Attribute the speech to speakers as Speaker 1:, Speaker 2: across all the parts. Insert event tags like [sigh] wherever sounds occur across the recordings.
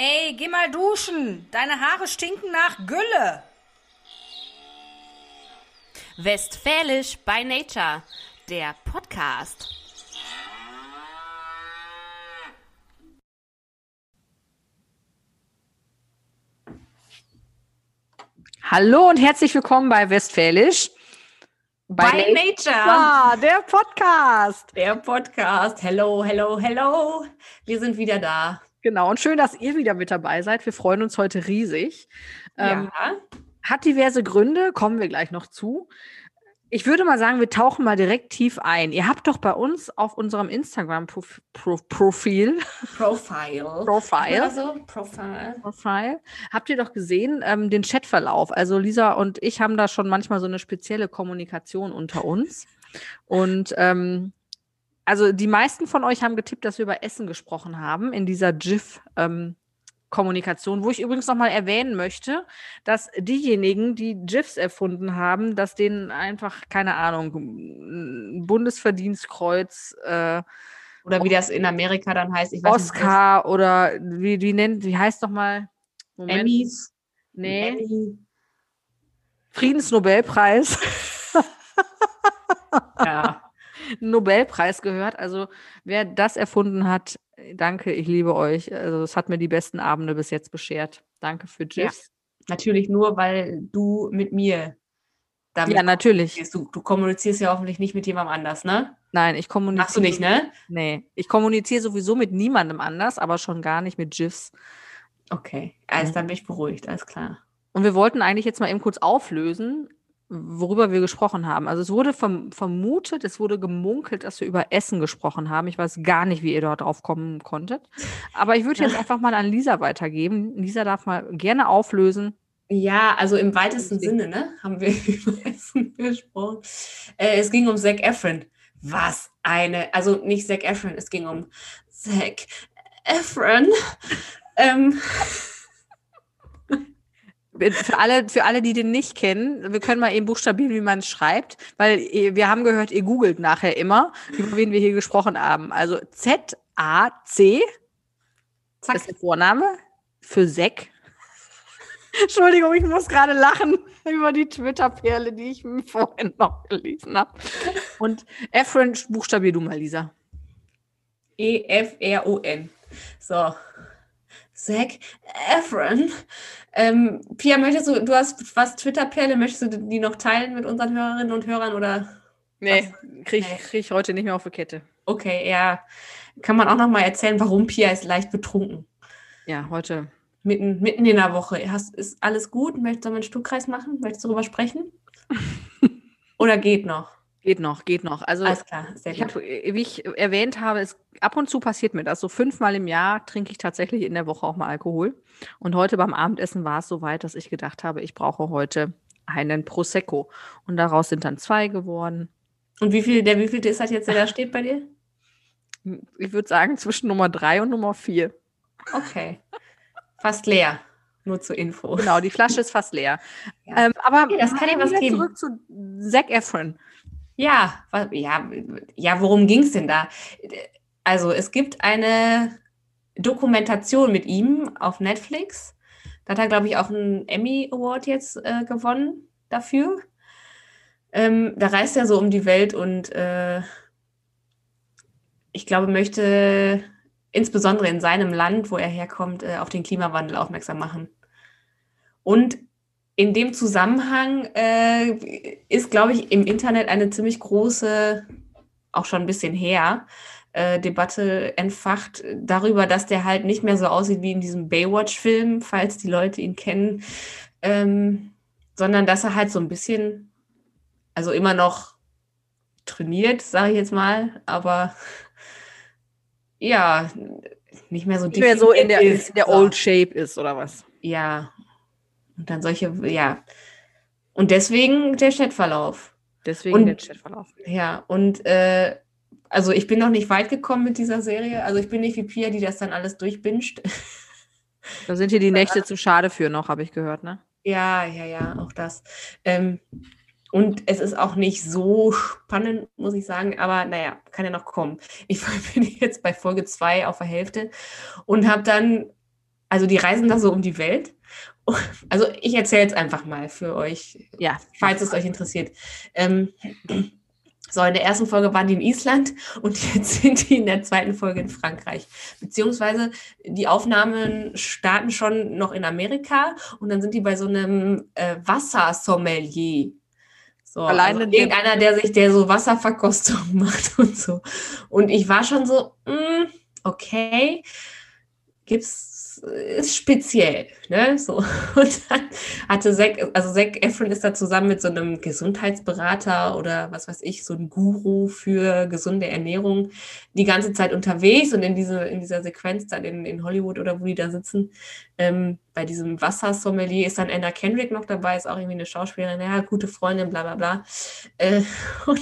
Speaker 1: Ey, geh mal duschen. Deine Haare stinken nach Gülle.
Speaker 2: Westfälisch by Nature, der Podcast.
Speaker 3: Hallo und herzlich willkommen bei Westfälisch.
Speaker 2: By, by Nature.
Speaker 3: Ja, der Podcast.
Speaker 2: Der Podcast. Hello, hello, hello. Wir sind wieder da.
Speaker 3: Genau, und schön, dass ihr wieder mit dabei seid. Wir freuen uns heute riesig.
Speaker 2: Ja. Ähm,
Speaker 3: hat diverse Gründe, kommen wir gleich noch zu. Ich würde mal sagen, wir tauchen mal direkt tief ein. Ihr habt doch bei uns auf unserem Instagram-Profil
Speaker 2: Profile
Speaker 3: Profile.
Speaker 2: Also, Profile.
Speaker 3: Profile. Habt ihr doch gesehen, ähm, den Chatverlauf. Also Lisa und ich haben da schon manchmal so eine spezielle Kommunikation unter uns. Und ähm, also die meisten von euch haben getippt, dass wir über Essen gesprochen haben in dieser GIF. Ähm, Kommunikation, wo ich übrigens nochmal erwähnen möchte, dass diejenigen, die GIFs erfunden haben, dass denen einfach, keine Ahnung, Bundesverdienstkreuz äh,
Speaker 2: oder wie das in Amerika dann heißt,
Speaker 3: ich weiß Oscar nicht, oder wie, wie nennt, wie heißt nochmal?
Speaker 2: Emmys.
Speaker 3: Nee. Emmy. Friedensnobelpreis.
Speaker 2: ja.
Speaker 3: Nobelpreis gehört. Also wer das erfunden hat, danke, ich liebe euch. Also es hat mir die besten Abende bis jetzt beschert. Danke für GIFs.
Speaker 2: Ja, natürlich nur, weil du mit mir
Speaker 3: damit Ja, natürlich.
Speaker 2: Du, du kommunizierst ja hoffentlich nicht mit jemandem anders, ne?
Speaker 3: Nein, ich kommuniziere.
Speaker 2: Machst du nicht, ne?
Speaker 3: Nee, ich kommuniziere sowieso mit niemandem anders, aber schon gar nicht mit GIFs.
Speaker 2: Okay, also dann bin ich beruhigt, alles klar.
Speaker 3: Und wir wollten eigentlich jetzt mal eben kurz auflösen, worüber wir gesprochen haben. Also es wurde verm vermutet, es wurde gemunkelt, dass wir über Essen gesprochen haben. Ich weiß gar nicht, wie ihr dort drauf kommen konntet. Aber ich würde jetzt einfach mal an Lisa weitergeben. Lisa darf mal gerne auflösen.
Speaker 2: Ja, also im weitesten Sinne, ne, haben wir [laughs] über Essen gesprochen. Äh, es ging um Zac Efron. Was eine, also nicht Zac Efron, es ging um Zac Efron. ähm,
Speaker 3: für alle, für alle, die den nicht kennen, wir können mal eben buchstabieren, wie man es schreibt, weil wir haben gehört, ihr googelt nachher immer, über wen wir hier gesprochen haben. Also Z-A-C Zack. ist der Vorname für Sek. [laughs] Entschuldigung, ich muss gerade lachen [laughs] über die Twitter-Perle, die ich vorhin noch gelesen habe. Und Efron, buchstabier du mal, Lisa.
Speaker 2: E-F-R-O-N. So. Zac Efron. Ähm, Pia, möchtest du, du hast was Twitter-Perle, möchtest du die noch teilen mit unseren Hörerinnen und Hörern oder?
Speaker 3: Nee, kriege ich, krieg ich heute nicht mehr auf die Kette.
Speaker 2: Okay, ja. Kann man auch noch mal erzählen, warum Pia ist leicht betrunken?
Speaker 3: Ja, heute.
Speaker 2: Mitten, mitten in der Woche. Hast, ist alles gut? Möchtest du einen Stuhlkreis machen? Möchtest du darüber sprechen? [laughs] Oder geht noch?
Speaker 3: Geht noch, geht noch. Also,
Speaker 2: Alles klar,
Speaker 3: sehr ich gut. Hab, wie ich erwähnt habe, es, ab und zu passiert mir das. So fünfmal im Jahr trinke ich tatsächlich in der Woche auch mal Alkohol. Und heute beim Abendessen war es so weit, dass ich gedacht habe, ich brauche heute einen Prosecco. Und daraus sind dann zwei geworden.
Speaker 2: Und wie viel, der wievielte ist das jetzt, der da steht bei dir?
Speaker 3: Ich würde sagen zwischen Nummer drei und Nummer vier.
Speaker 2: Okay. Fast leer. Nur zur Info.
Speaker 3: Genau, die Flasche ist fast leer. Ja. Ähm, aber
Speaker 2: okay, das kann ja was geben.
Speaker 3: Zurück zu Zac Efron.
Speaker 2: Ja, ja, ja, worum ging es denn da? Also es gibt eine Dokumentation mit ihm auf Netflix. Da hat er, glaube ich, auch einen Emmy Award jetzt äh, gewonnen dafür. Ähm, da reist er so um die Welt und äh, ich glaube, möchte insbesondere in seinem Land, wo er herkommt, äh, auf den Klimawandel aufmerksam machen. Und in dem Zusammenhang äh, ist, glaube ich, im Internet eine ziemlich große, auch schon ein bisschen her, äh, Debatte entfacht darüber, dass der halt nicht mehr so aussieht wie in diesem Baywatch-Film, falls die Leute ihn kennen, ähm, sondern dass er halt so ein bisschen, also immer noch trainiert, sage ich jetzt mal, aber ja, nicht mehr so
Speaker 3: nicht mehr so in der, in der Old Shape ist oder was?
Speaker 2: Ja, und dann solche, ja. Und deswegen der Chatverlauf.
Speaker 3: Deswegen und, der Chatverlauf.
Speaker 2: Ja, und äh, also ich bin noch nicht weit gekommen mit dieser Serie. Also ich bin nicht wie Pia, die das dann alles durchbinscht. [laughs]
Speaker 3: Da sind hier die Nächte zu schade für noch, habe ich gehört, ne?
Speaker 2: Ja, ja, ja, auch das. Ähm, und es ist auch nicht so spannend, muss ich sagen, aber naja, kann ja noch kommen. Ich [laughs] bin jetzt bei Folge 2 auf der Hälfte und habe dann also die reisen da so um die Welt. [laughs] Also ich erzähle es einfach mal für euch,
Speaker 3: Ja.
Speaker 2: falls es euch interessiert. Ähm, so, in der ersten Folge waren die in Island und [laughs] jetzt sind die in der zweiten Folge in Frankreich. Beziehungsweise die Aufnahmen starten schon noch in Amerika und dann sind die bei so einem äh, Wassersommelier. So,
Speaker 3: Alleine
Speaker 2: also irgendeiner, der sich, der so Wasserverkostung [laughs] macht und so. Und ich war schon so, mm, okay, gibt's, ist speziell, ne? So. [laughs] Und dann hatte Zac, also Zac Efron ist da zusammen mit so einem Gesundheitsberater oder was weiß ich, so ein Guru für gesunde Ernährung die ganze Zeit unterwegs und in, diese, in dieser Sequenz dann in, in Hollywood oder wo die da sitzen, ähm, bei diesem Wassersommelier ist dann Anna Kendrick noch dabei, ist auch irgendwie eine Schauspielerin, ja, gute Freundin, bla bla bla. Äh, [laughs] und,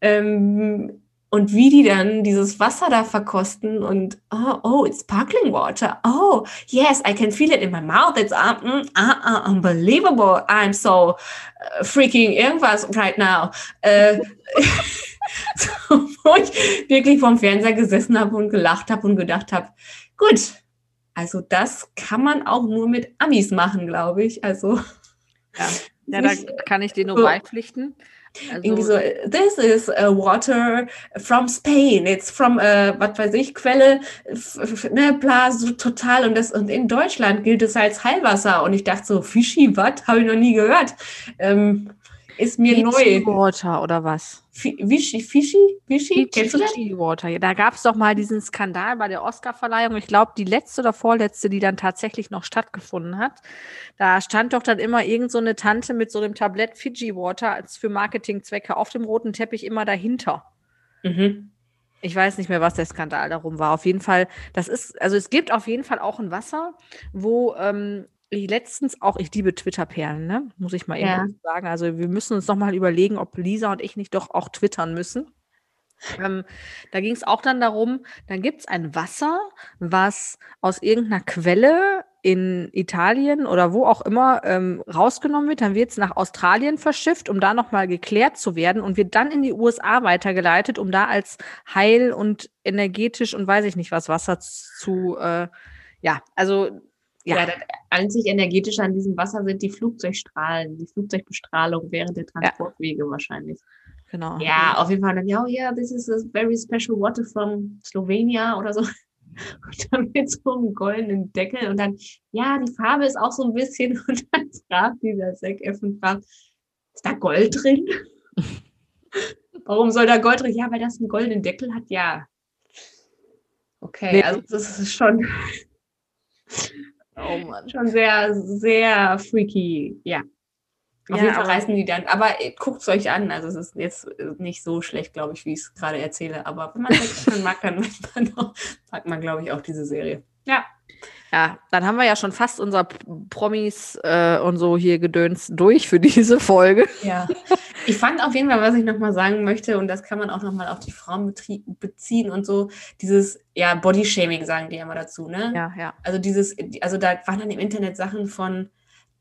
Speaker 2: ähm, und wie die dann dieses Wasser da verkosten und oh, oh, it's sparkling water. Oh, yes, I can feel it in my mouth. It's uh, uh, uh, unbelievable. I'm so uh, freaking irgendwas right now. Äh, [laughs] so, wo ich wirklich vorm Fernseher gesessen habe und gelacht habe und gedacht habe, gut, also das kann man auch nur mit Amis machen, glaube ich. Also
Speaker 3: Ja, ja [laughs] da kann ich dir nur beipflichten. Also,
Speaker 2: irgendwie so, this is uh, water from Spain, it's from, uh, was weiß ich, Quelle, ne, bla, so total. Und, das, und in Deutschland gilt es als Heilwasser. Und ich dachte so, Fischi, was? Habe ich noch nie gehört. Ähm, ist mir
Speaker 3: Fiji
Speaker 2: neu.
Speaker 3: Water oder was?
Speaker 2: Kennst du das?
Speaker 3: Fiji Water. Ja, da gab es doch mal diesen Skandal bei der Oscarverleihung. Ich glaube, die letzte oder vorletzte, die dann tatsächlich noch stattgefunden hat. Da stand doch dann immer irgend so eine Tante mit so einem Tablett Fiji Water als für Marketingzwecke auf dem roten Teppich immer dahinter.
Speaker 2: Mhm.
Speaker 3: Ich weiß nicht mehr, was der Skandal darum war. Auf jeden Fall, das ist, also es gibt auf jeden Fall auch ein Wasser, wo ähm, letztens auch, ich liebe Twitter-Perlen, ne? Muss ich mal eben
Speaker 2: Ja.
Speaker 3: sagen. Also wir müssen uns noch mal überlegen, ob Lisa und ich nicht doch auch twittern müssen. Ähm, da ging es auch dann darum, dann gibt es ein Wasser, was aus irgendeiner Quelle in Italien oder wo auch immer ähm, rausgenommen wird, dann wird es nach Australien verschifft, um da nochmal geklärt zu werden und wird dann in die USA weitergeleitet, um da als heil und energetisch und weiß ich nicht was Wasser zu, äh, ja, also
Speaker 2: Ja,
Speaker 3: Ja.
Speaker 2: das einzig energetische an diesem Wasser sind die Flugzeugstrahlen, die Flugzeugbestrahlung während der Transportwege wahrscheinlich.
Speaker 3: genau.
Speaker 2: Ja, auf jeden Fall dann, ja, oh yeah, this is a very special water from Slovenia oder so. [laughs] Und dann mit so einem goldenen Deckel und dann, ja, die Farbe ist auch so ein bisschen [laughs] und dann fragt dieser Zac Efron, fragt, ist da Gold drin? [laughs] Warum soll da Gold drin? Ja, weil das einen goldenen Deckel hat, ja. Okay,
Speaker 3: Nee.
Speaker 2: also das ist schon,
Speaker 3: Oh Mann.
Speaker 2: schon sehr, sehr freaky, ja. Auf
Speaker 3: Ja,
Speaker 2: jeden Fall reißen die dann, aber guckt es euch an. Also es ist jetzt äh, nicht so schlecht, glaube ich, wie ich es gerade erzähle. Aber wenn man es mag, dann mag man, auch, mag man glaube ich, auch diese Serie. Ja.
Speaker 3: Ja, dann haben wir ja schon fast unser Promis äh, und so hier gedöns durch für diese Folge.
Speaker 2: Ja. [laughs] Ich fand auf jeden Fall, was ich nochmal sagen möchte, und das kann man auch nochmal auf die Frauen beziehen und so, dieses, ja, Bodyshaming sagen die ja immer dazu, ne?
Speaker 3: Ja, ja.
Speaker 2: Also dieses, also da waren dann im Internet Sachen von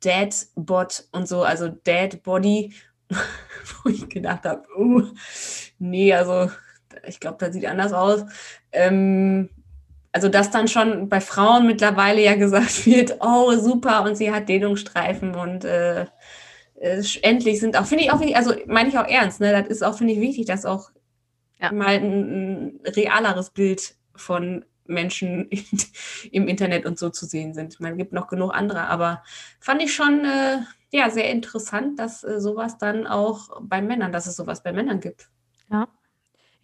Speaker 2: Dadbot und so, also Dad Body, [laughs] wo ich gedacht habe, uh, nee, also ich glaube, das sieht anders aus. Ähm, also dass dann schon bei Frauen mittlerweile ja gesagt [laughs] wird, oh super, und sie hat Dehnungsstreifen und äh, äh, endlich sind auch, finde ich auch wichtig, also meine ich auch ernst, ne? Das ist auch, finde ich, wichtig, dass auch
Speaker 3: Ja.
Speaker 2: mal ein, ein realeres Bild von Menschen [laughs] im Internet und so zu sehen sind. Man gibt noch genug andere, aber fand ich schon äh, ja, sehr interessant, dass äh, sowas dann auch bei Männern, dass es sowas bei Männern gibt.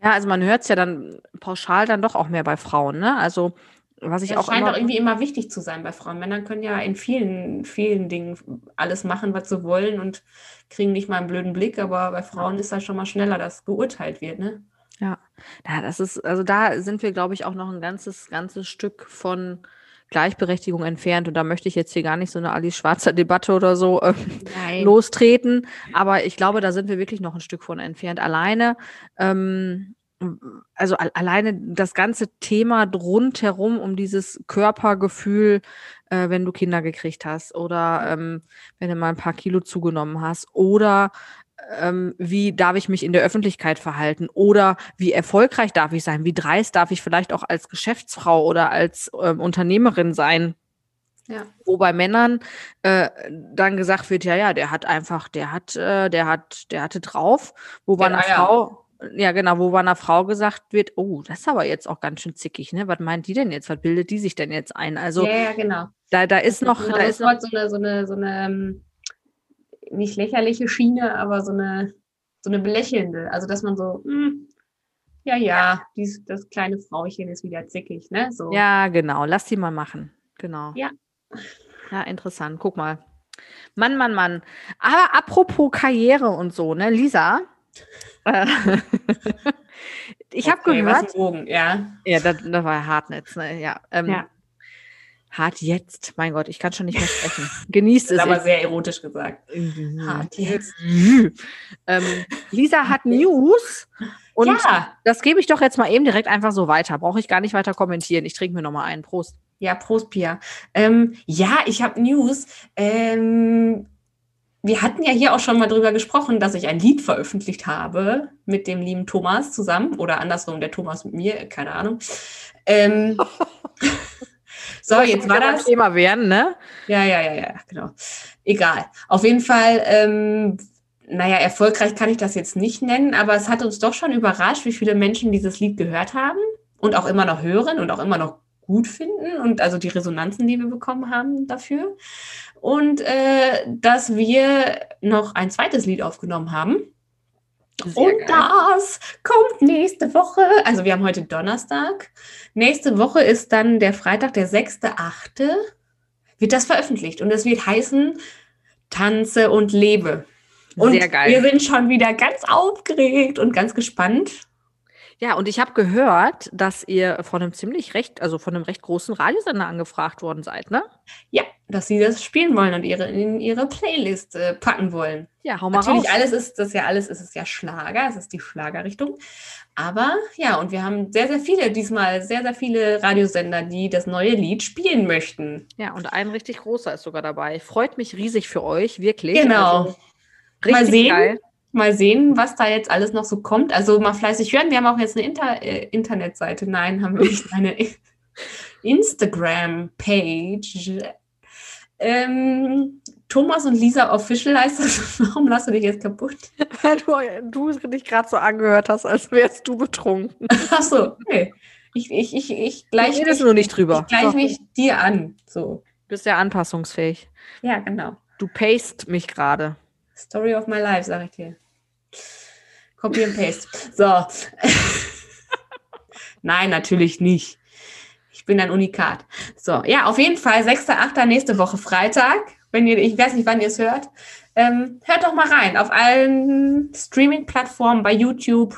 Speaker 3: Ja, also man hört es ja dann pauschal dann doch auch mehr bei Frauen, ne? Also was ich
Speaker 2: Es
Speaker 3: auch
Speaker 2: scheint
Speaker 3: immer,
Speaker 2: auch irgendwie immer wichtig zu sein bei Frauen. Männer können ja in vielen, vielen Dingen alles machen, was sie wollen und kriegen nicht mal einen blöden Blick, aber bei Frauen ist das schon mal schneller, dass geurteilt wird, ne?
Speaker 3: ja, das ist, also da sind wir, glaube ich, auch noch ein ganzes, ganzes Stück von Gleichberechtigung entfernt. Und da möchte ich jetzt hier gar nicht so eine Alice Schwarzer Debatte oder so äh, lostreten. Aber ich glaube, da sind wir wirklich noch ein Stück von entfernt. Alleine, ähm, also al alleine das ganze Thema rundherum um dieses Körpergefühl, äh, wenn du Kinder gekriegt hast oder ähm, wenn du mal ein paar Kilo zugenommen hast oder ähm, wie darf ich mich in der Öffentlichkeit verhalten oder wie erfolgreich darf ich sein, wie dreist darf ich vielleicht auch als Geschäftsfrau oder als ähm, Unternehmerin sein.
Speaker 2: Ja.
Speaker 3: Wo bei Männern äh, dann gesagt wird, ja, ja, der hat einfach, der hat, äh, der hat, der hatte drauf. Wo bei einer. Frau, ja genau, wo bei einer Frau gesagt wird, oh, das ist aber jetzt auch ganz schön zickig, ne? Was meint die denn jetzt? Was bildet die sich denn jetzt ein? Also
Speaker 2: ja, ja, genau.
Speaker 3: da, da ist noch, da ist noch,
Speaker 2: so eine, so eine, so eine ähm, nicht lächerliche Schiene, aber so eine, so eine belächelnde. Also dass man so, hm, ja, ja, dies, das kleine Frauchen ist wieder zickig, ne? So.
Speaker 3: ja, genau, lass die mal machen. Genau.
Speaker 2: Ja.
Speaker 3: Ja, interessant. Guck mal. Mann, Mann, Mann. Aber apropos Karriere und so, ne, Lisa? Äh, [laughs] ich habe
Speaker 2: Okay,
Speaker 3: gehört,
Speaker 2: Bogen, ja.
Speaker 3: ja, das, das war Hartnetz, ne? Ja. Ähm,
Speaker 2: Ja.
Speaker 3: Hart jetzt. Mein Gott, ich kann schon nicht mehr sprechen. Genießt es.
Speaker 2: aber sehr erotisch gesagt. Hart jetzt.
Speaker 3: ähm, Lisa hat News und
Speaker 2: ja,
Speaker 3: das gebe ich doch jetzt mal eben direkt einfach so weiter. Brauche ich gar nicht weiter kommentieren. Ich trinke mir noch mal einen. Prost.
Speaker 2: ja, Prost, Pia. Ähm, ja, ich habe News. Ähm, wir hatten ja hier auch schon mal drüber gesprochen, dass ich ein Lied veröffentlicht habe mit dem lieben Thomas zusammen oder andersrum, der Thomas mit mir, keine Ahnung. Ähm, [laughs] so, jetzt war das.
Speaker 3: Thema werden, ne?
Speaker 2: Ja, ja, ja, ja, genau. Egal. Auf jeden Fall, ähm, naja, erfolgreich kann ich das jetzt nicht nennen, aber es hat uns doch schon überrascht, wie viele Menschen dieses Lied gehört haben und auch immer noch hören und auch immer noch gut finden und also die Resonanzen, die wir bekommen haben dafür. Und äh, dass wir noch ein zweites Lied aufgenommen haben.
Speaker 3: Sehr
Speaker 2: und
Speaker 3: geil.
Speaker 2: das kommt nächste Woche. Also wir haben heute Donnerstag. Nächste Woche ist dann der Freitag, der 6.8. wird das veröffentlicht. Und es wird heißen Tanze und lebe. Und
Speaker 3: Sehr geil.
Speaker 2: wir sind schon wieder ganz aufgeregt und ganz gespannt.
Speaker 3: Ja, und ich habe gehört, dass ihr von einem ziemlich recht, also von einem recht großen Radiosender angefragt worden seid, ne?
Speaker 2: Ja, dass sie das spielen wollen und ihre, in ihre Playlist äh, packen wollen.
Speaker 3: Ja, hau mal
Speaker 2: Natürlich,
Speaker 3: raus.
Speaker 2: alles ist das ja alles ist es ja Schlager, es ist die Schlagerrichtung. Aber ja, und wir haben sehr, sehr viele, diesmal sehr, sehr viele Radiosender, die das neue Lied spielen möchten.
Speaker 3: Ja, und ein richtig großer ist sogar dabei. Freut mich riesig für euch, wirklich.
Speaker 2: Genau.
Speaker 3: Also, richtig
Speaker 2: Mal sehen.
Speaker 3: geil.
Speaker 2: Mal sehen, was da jetzt alles noch so kommt. Also mal fleißig hören. Wir haben auch jetzt eine Inter äh, Internetseite. Nein, haben wir nicht. Eine [laughs] Instagram-Page. Ähm, Thomas und Lisa Official heißt das. [laughs] Warum lass du dich jetzt kaputt?
Speaker 3: Weil du, du dich gerade so angehört hast, als wärst du betrunken. [laughs]
Speaker 2: Ach so, okay. Ich, ich, ich, ich
Speaker 3: Du
Speaker 2: gleich
Speaker 3: redest
Speaker 2: mich,
Speaker 3: nur nicht drüber.
Speaker 2: ich gleich mich dir an. So.
Speaker 3: Du bist ja anpassungsfähig.
Speaker 2: Ja, genau.
Speaker 3: Du paste mich gerade.
Speaker 2: Story of my life, sag ich dir. Copy and paste. So. [laughs] Nein, natürlich nicht. Ich bin ein Unikat. So, ja, auf jeden Fall 6.8. nächste Woche Freitag. Wenn ihr, ich weiß nicht, wann ihr es hört. Ähm, hört doch mal rein. Auf allen Streaming-Plattformen, bei YouTube,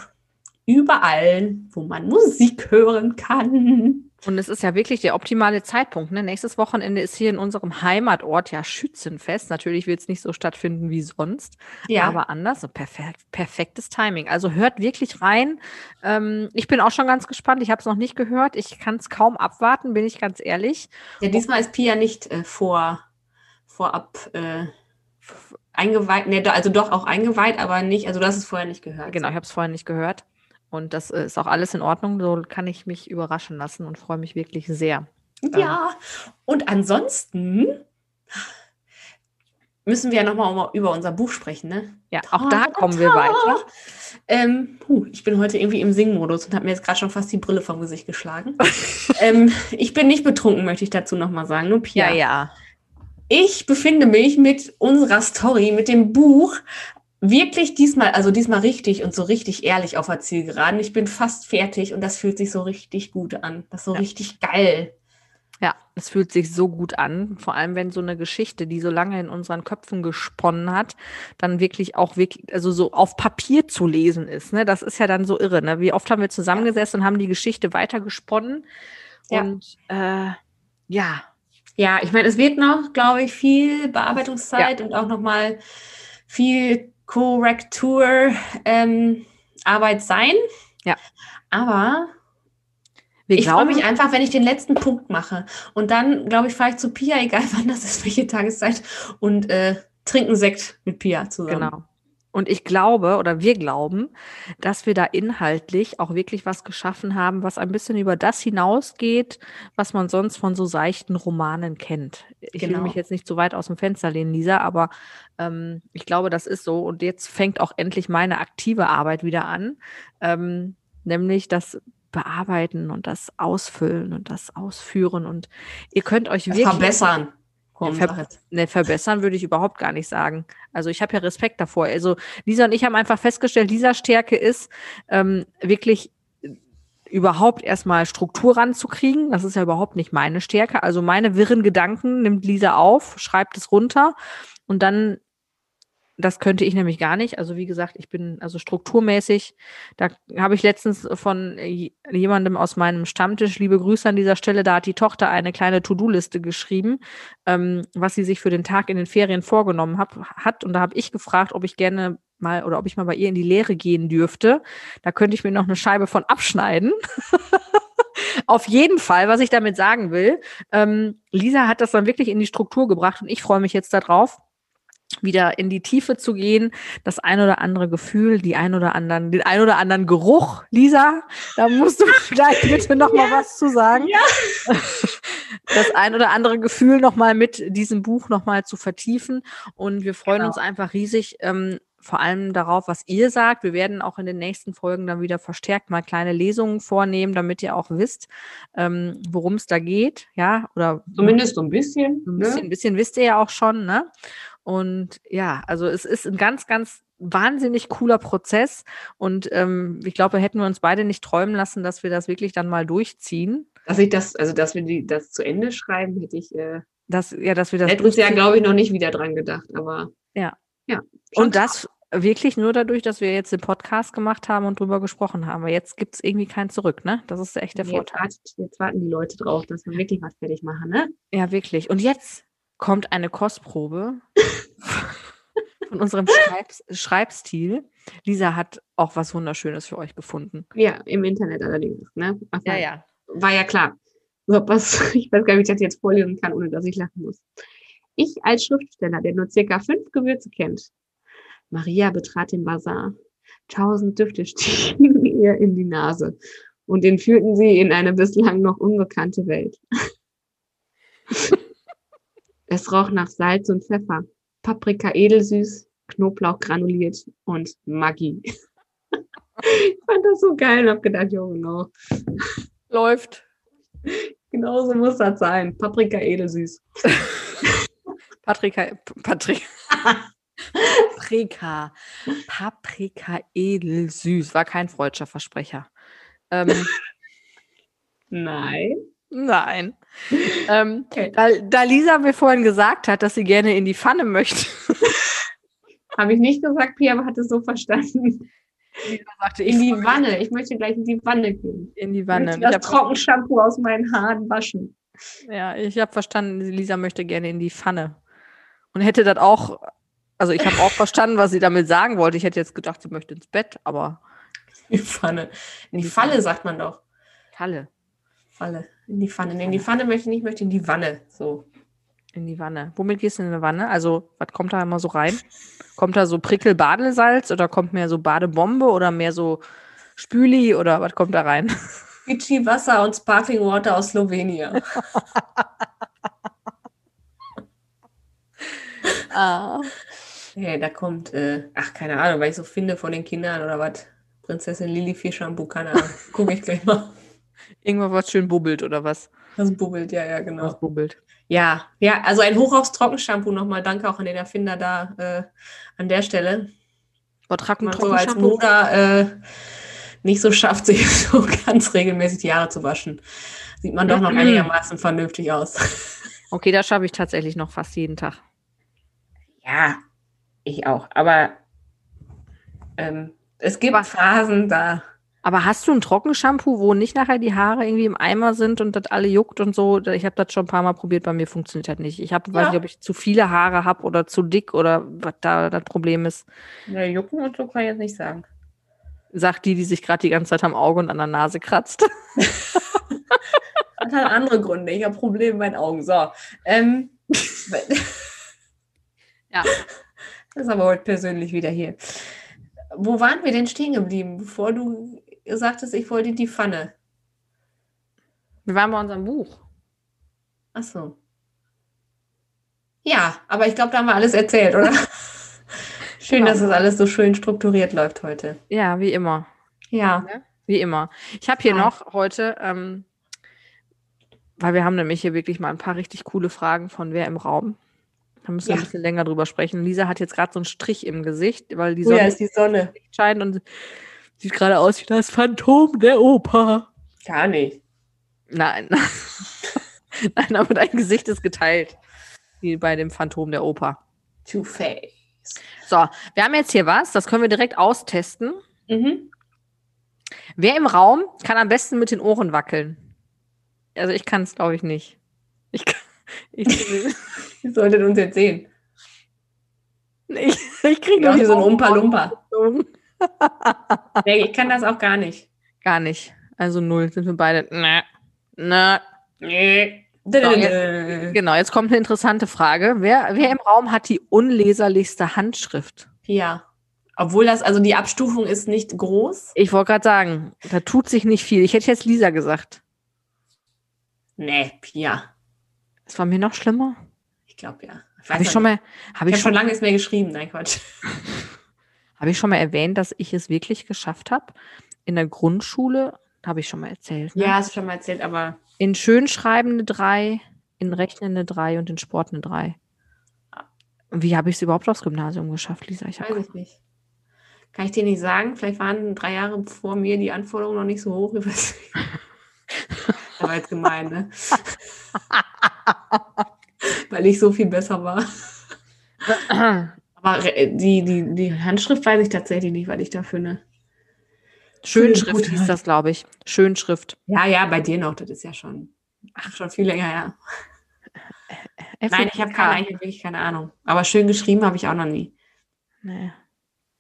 Speaker 2: überall, wo man Musik hören kann.
Speaker 3: Und es ist ja wirklich der optimale Zeitpunkt. Ne? Nächstes Wochenende ist hier in unserem Heimatort ja Schützenfest. Natürlich wird es nicht so stattfinden wie sonst,
Speaker 2: Ja,
Speaker 3: aber anders. Perfekt, perfektes Timing. Also hört wirklich rein. Ähm, ich bin auch schon ganz gespannt. Ich habe es noch nicht gehört. Ich kann es kaum abwarten, bin ich ganz ehrlich.
Speaker 2: ja diesmal ist Pia nicht äh, vor, vorab äh, eingeweiht. Nee, also doch auch eingeweiht, aber nicht, also du hast es vorher nicht gehört.
Speaker 3: Genau, ich habe es vorher nicht gehört. Und das äh, ist auch alles in Ordnung. So kann ich mich überraschen lassen und freue mich wirklich sehr.
Speaker 2: Ja, und ansonsten müssen wir ja nochmal über unser Buch sprechen, ne?
Speaker 3: Ja, auch da kommen wir weiter.
Speaker 2: Ähm, puh, ich bin heute irgendwie im Singmodus und habe mir jetzt gerade schon fast die Brille vom Gesicht geschlagen. [laughs] ähm, ich bin nicht betrunken, möchte ich dazu nochmal sagen. Nur Pia.
Speaker 3: Ja, ja.
Speaker 2: Ich befinde mich mit unserer Story, mit dem Buch, wirklich diesmal, also diesmal richtig und so richtig ehrlich auf der Zielgeraden. Ich bin fast fertig und das fühlt sich so richtig gut an. Das ist so
Speaker 3: Ja.
Speaker 2: richtig geil.
Speaker 3: Ja, es fühlt sich so gut an, vor allem wenn so eine Geschichte, die so lange in unseren Köpfen gesponnen hat, dann wirklich auch wirklich, also so auf Papier zu lesen ist. Ne? Das ist ja dann so irre. Ne? Wie oft haben wir zusammengesessen und haben die Geschichte weitergesponnen?
Speaker 2: Ja.
Speaker 3: Und äh, ja,
Speaker 2: Ja, ich meine, es wird noch, glaube ich, viel Bearbeitungszeit und auch nochmal viel Korrektur ähm, Arbeit sein.
Speaker 3: Ja.
Speaker 2: Aber
Speaker 3: wir
Speaker 2: ich freue mich einfach, wenn ich den letzten Punkt mache. Und dann, glaube ich, fahre ich zu Pia, [laughs] egal wann das ist, welche Tageszeit, und äh, trinken Sekt mit Pia zusammen.
Speaker 3: genau. Und ich glaube oder wir glauben, dass wir da inhaltlich auch wirklich was geschaffen haben, was ein bisschen über das hinausgeht, was man sonst von so seichten Romanen kennt. Ich will
Speaker 2: Genau.
Speaker 3: mich jetzt nicht zu weit aus dem Fenster lehnen, Lisa, aber ähm, ich glaube, das ist so. Und jetzt fängt auch endlich meine aktive Arbeit wieder an, ähm, nämlich das Bearbeiten und das Ausfüllen und das Ausführen. Und ihr könnt euch wirklich
Speaker 2: Verbessern. Komm,
Speaker 3: ver-. Ne, verbessern würde ich überhaupt gar nicht sagen. Also ich habe ja Respekt davor. Also Lisa und ich haben einfach festgestellt, Lisa Stärke ist ähm, wirklich äh, überhaupt erstmal Struktur ranzukriegen. Das ist ja überhaupt nicht meine Stärke. Also meine wirren Gedanken nimmt Lisa auf, schreibt es runter und dann, das könnte ich nämlich gar nicht. Also wie gesagt, ich bin also strukturmäßig, da habe ich letztens von jemandem aus meinem Stammtisch, liebe Grüße an dieser Stelle, da hat die Tochter eine kleine To-Do-Liste geschrieben ähm, was sie sich für den Tag in den Ferien vorgenommen hab, hat. Und da habe ich gefragt, ob ich gerne mal oder ob ich mal bei ihr in die Lehre gehen dürfte. Da könnte ich mir noch eine Scheibe von abschneiden. [laughs] Auf jeden Fall, was ich damit sagen will, ähm, Lisa hat das dann wirklich in die Struktur gebracht und ich freue mich jetzt darauf, wieder in die Tiefe zu gehen, das ein oder andere Gefühl, die ein oder anderen, den ein oder anderen Geruch, Lisa, da musst du [laughs] gleich bitte noch mal was zu sagen. [laughs] Das ein oder andere Gefühl noch mal mit diesem Buch noch mal zu vertiefen und wir freuen
Speaker 2: Genau.
Speaker 3: uns einfach riesig, ähm, vor allem darauf, was ihr sagt. Wir werden auch in den nächsten Folgen dann wieder verstärkt mal kleine Lesungen vornehmen, damit ihr auch wisst, ähm, worum es da geht, ja, oder
Speaker 2: Zumindest so ein bisschen.
Speaker 3: so ein
Speaker 2: ne?
Speaker 3: bisschen, ein bisschen wisst ihr ja auch schon, ne? Und ja, also es ist ein ganz, ganz wahnsinnig cooler Prozess. Und ähm, ich glaube, hätten wir uns beide nicht träumen lassen, dass wir das wirklich dann mal durchziehen.
Speaker 2: Dass ich das, also dass wir die, das zu Ende schreiben, hätte ich äh,
Speaker 3: Dass, ja, dass wir das
Speaker 2: letztes Jahr,
Speaker 3: durchziehen.
Speaker 2: glaube ich, noch nicht wieder dran gedacht. Aber
Speaker 3: Ja.
Speaker 2: ja
Speaker 3: Und das wirklich nur dadurch, dass wir jetzt den Podcast gemacht haben und drüber gesprochen haben. Weil jetzt gibt es irgendwie kein Zurück, ne? Das ist echt der
Speaker 2: jetzt,
Speaker 3: Vorteil.
Speaker 2: wartet, jetzt warten die Leute drauf, dass wir wirklich was fertig machen, ne?
Speaker 3: Ja, wirklich. Und jetzt kommt eine Kostprobe [laughs] von unserem Schreibs Schreibstil. Lisa hat auch was Wunderschönes für euch gefunden.
Speaker 2: Ja, im Internet allerdings, ne? Ach,
Speaker 3: ja.
Speaker 2: War ja klar. So, was, [laughs] ich weiß gar nicht, wie ich das jetzt vorlesen kann, ohne dass ich lachen muss. Ich als Schriftsteller, der nur circa fünf Gewürze kennt. Maria betrat den Bazar. Tausend Düfte [laughs] stiegen ihr in die Nase und entführten sie in eine bislang noch unbekannte Welt. Es roch nach Salz und Pfeffer, Paprika edelsüß, Knoblauch granuliert und Maggi. [laughs] ich fand das so geil und hab gedacht, jo, genau.
Speaker 3: Läuft.
Speaker 2: Genau so muss das sein. Paprika edelsüß. [laughs]
Speaker 3: Paprika, P- Patri Paprika. Paprika edelsüß. War kein freudscher Versprecher. Ähm, [laughs]
Speaker 2: Nein.
Speaker 3: Nein. [laughs] Ähm,
Speaker 2: Okay.
Speaker 3: da, da Lisa mir vorhin gesagt hat, dass sie gerne in die Pfanne möchte, [laughs]
Speaker 2: Habe ich nicht gesagt, Pia aber hat es so verstanden.
Speaker 3: sagte
Speaker 2: In die Wanne. Ich möchte gleich in die Wanne gehen.
Speaker 3: In die Wanne. Ich
Speaker 2: das Trockenshampoo aus meinen Haaren waschen.
Speaker 3: Ja, ich habe verstanden, Lisa möchte gerne in die Pfanne. Und hätte das auch, also ich habe auch verstanden, was sie damit sagen wollte. Ich hätte jetzt gedacht, sie möchte ins Bett, aber
Speaker 2: In die Pfanne. In die Falle sagt man doch.
Speaker 3: Kalle,
Speaker 2: Falle. In die Pfanne. Nee, in die Pfanne möchte ich nicht, ich möchte in die Wanne. So.
Speaker 3: in die Wanne. Womit gehst du in eine Wanne? Also, was kommt da immer so rein? Kommt da so Prickel-Badesalz oder kommt mehr so Badebombe oder mehr so Spüli oder was kommt da rein? [laughs]
Speaker 2: Fiji Wasser und Sparkling Water aus Slowenien. [laughs]
Speaker 3: Ah.
Speaker 2: Hey, da kommt, äh, ach, keine Ahnung, weil ich so finde von den Kindern oder was. Prinzessin Lili Fisch Shampoo, keine Ahnung. Gucke ich gleich mal.
Speaker 3: Irgendwas, was schön bubbelt oder was?
Speaker 2: Das bubbelt, ja, ja, genau.
Speaker 3: Was bubbelt.
Speaker 2: Ja, ja, also ein Hoch aufs Trockenshampoo nochmal. Danke auch an den Erfinder da äh, an der Stelle.
Speaker 3: Was tragen
Speaker 2: Man so als? Moder äh, nicht so schafft, [laughs] sich so ganz regelmäßig die Haare zu waschen. Sieht man doch noch einigermaßen vernünftig aus. [laughs]
Speaker 3: Okay, das schaffe ich tatsächlich noch fast jeden Tag.
Speaker 2: Ja, ich auch. Aber ähm, es gibt
Speaker 3: Aber-
Speaker 2: Phasen, da.
Speaker 3: Aber hast du ein Trockenshampoo, wo nicht nachher die Haare irgendwie im Eimer sind und das alle juckt und so? Ich habe das schon ein paar Mal probiert, bei mir funktioniert das nicht. Ich hab, weiß
Speaker 2: Ja.
Speaker 3: nicht, ob ich zu viele Haare habe oder zu dick oder was da das Problem ist.
Speaker 2: Ja, jucken und so kann ich jetzt nicht sagen.
Speaker 3: Sagt die, die sich gerade die ganze Zeit am Auge und an der Nase kratzt. [laughs]
Speaker 2: Hat halt andere Gründe. Ich habe Probleme mit meinen Augen. So. Ähm, [laughs]
Speaker 3: Ja.
Speaker 2: Das ist aber heute persönlich wieder hier. Wo waren wir denn stehen geblieben, bevor du sagtest, ich wollte die Pfanne?
Speaker 3: Wir waren bei unserem Buch.
Speaker 2: Ach so. Ja, aber ich glaube, da haben wir alles erzählt, oder? [laughs] schön,
Speaker 3: Genau.
Speaker 2: dass es alles so schön strukturiert läuft heute.
Speaker 3: Ja, wie immer.
Speaker 2: Ja.
Speaker 3: Wie immer. Ich habe hier
Speaker 2: Ja.
Speaker 3: noch heute, ähm, weil wir haben nämlich hier wirklich mal ein paar richtig coole Fragen von wer im Raum. Da müssen wir
Speaker 2: Ja.
Speaker 3: ein bisschen länger drüber sprechen. Lisa hat jetzt gerade so einen Strich im Gesicht, weil die
Speaker 2: Oh ja,
Speaker 3: Sonne
Speaker 2: die Sonne.
Speaker 3: scheint und sieht gerade aus wie das Phantom der Oper.
Speaker 2: Gar nicht.
Speaker 3: Nein. [laughs] Nein, aber dein Gesicht ist geteilt. Wie bei dem Phantom der Oper.
Speaker 2: Two-Face.
Speaker 3: So, wir haben jetzt hier was, das können wir direkt austesten.
Speaker 2: Mhm.
Speaker 3: Wer im Raum kann am besten mit den Ohren wackeln? Also ich kann es, glaube ich, nicht. Ich, kann, ich, [laughs]
Speaker 2: Ihr solltet uns jetzt sehen.
Speaker 3: ich, ich kriege die
Speaker 2: so ein Umpa-Lumpa. Nee, ich kann das auch gar nicht.
Speaker 3: Gar nicht. Also null sind wir beide. Na, na.
Speaker 2: Nee.
Speaker 3: Genau, jetzt kommt eine interessante Frage. Wer, wer im Raum hat die unleserlichste Handschrift?
Speaker 2: Ja. Obwohl das, also die Abstufung ist nicht groß.
Speaker 3: Ich wollte gerade sagen, da tut sich nicht viel. Ich hätte jetzt Lisa gesagt.
Speaker 2: Nee, Pia.
Speaker 3: Das war mir noch schlimmer.
Speaker 2: Ich glaube ja. Ich
Speaker 3: Habe ich
Speaker 2: auch
Speaker 3: schon
Speaker 2: nicht.
Speaker 3: mal, habe
Speaker 2: Ich
Speaker 3: ich
Speaker 2: habe schon
Speaker 3: schon,
Speaker 2: lange nichts mehr geschrieben. Nein, Quatsch. [laughs]
Speaker 3: habe ich schon mal erwähnt, dass ich es wirklich geschafft habe? In der Grundschule, habe ich schon mal erzählt. Ne?
Speaker 2: Ja, hast du schon mal erzählt, aber
Speaker 3: In Schönschreiben eine 3, in Rechnen eine 3 und in Sport eine 3. Wie habe ich es überhaupt aufs Gymnasium geschafft, Lisa? Ich
Speaker 2: weiß ich nicht. Kann ich dir nicht sagen. Vielleicht waren drei Jahre vor mir die Anforderungen noch nicht so hoch. Das war [laughs] jetzt gemein, ne? Weil ich so viel besser war. [clears throat] [clears throat] Aber äh, die, die, die Handschrift weiß ich tatsächlich nicht, weil ich dafür eine.
Speaker 3: Schönschrift hieß das, glaube ich. Schönschrift.
Speaker 2: Ja, ja, bei dir noch. Das ist ja schon, ach, schon viel länger, ja. Nein, ich habe keine, eigentlich wirklich keine Ahnung. Aber schön geschrieben habe ich auch noch nie.
Speaker 3: Nee.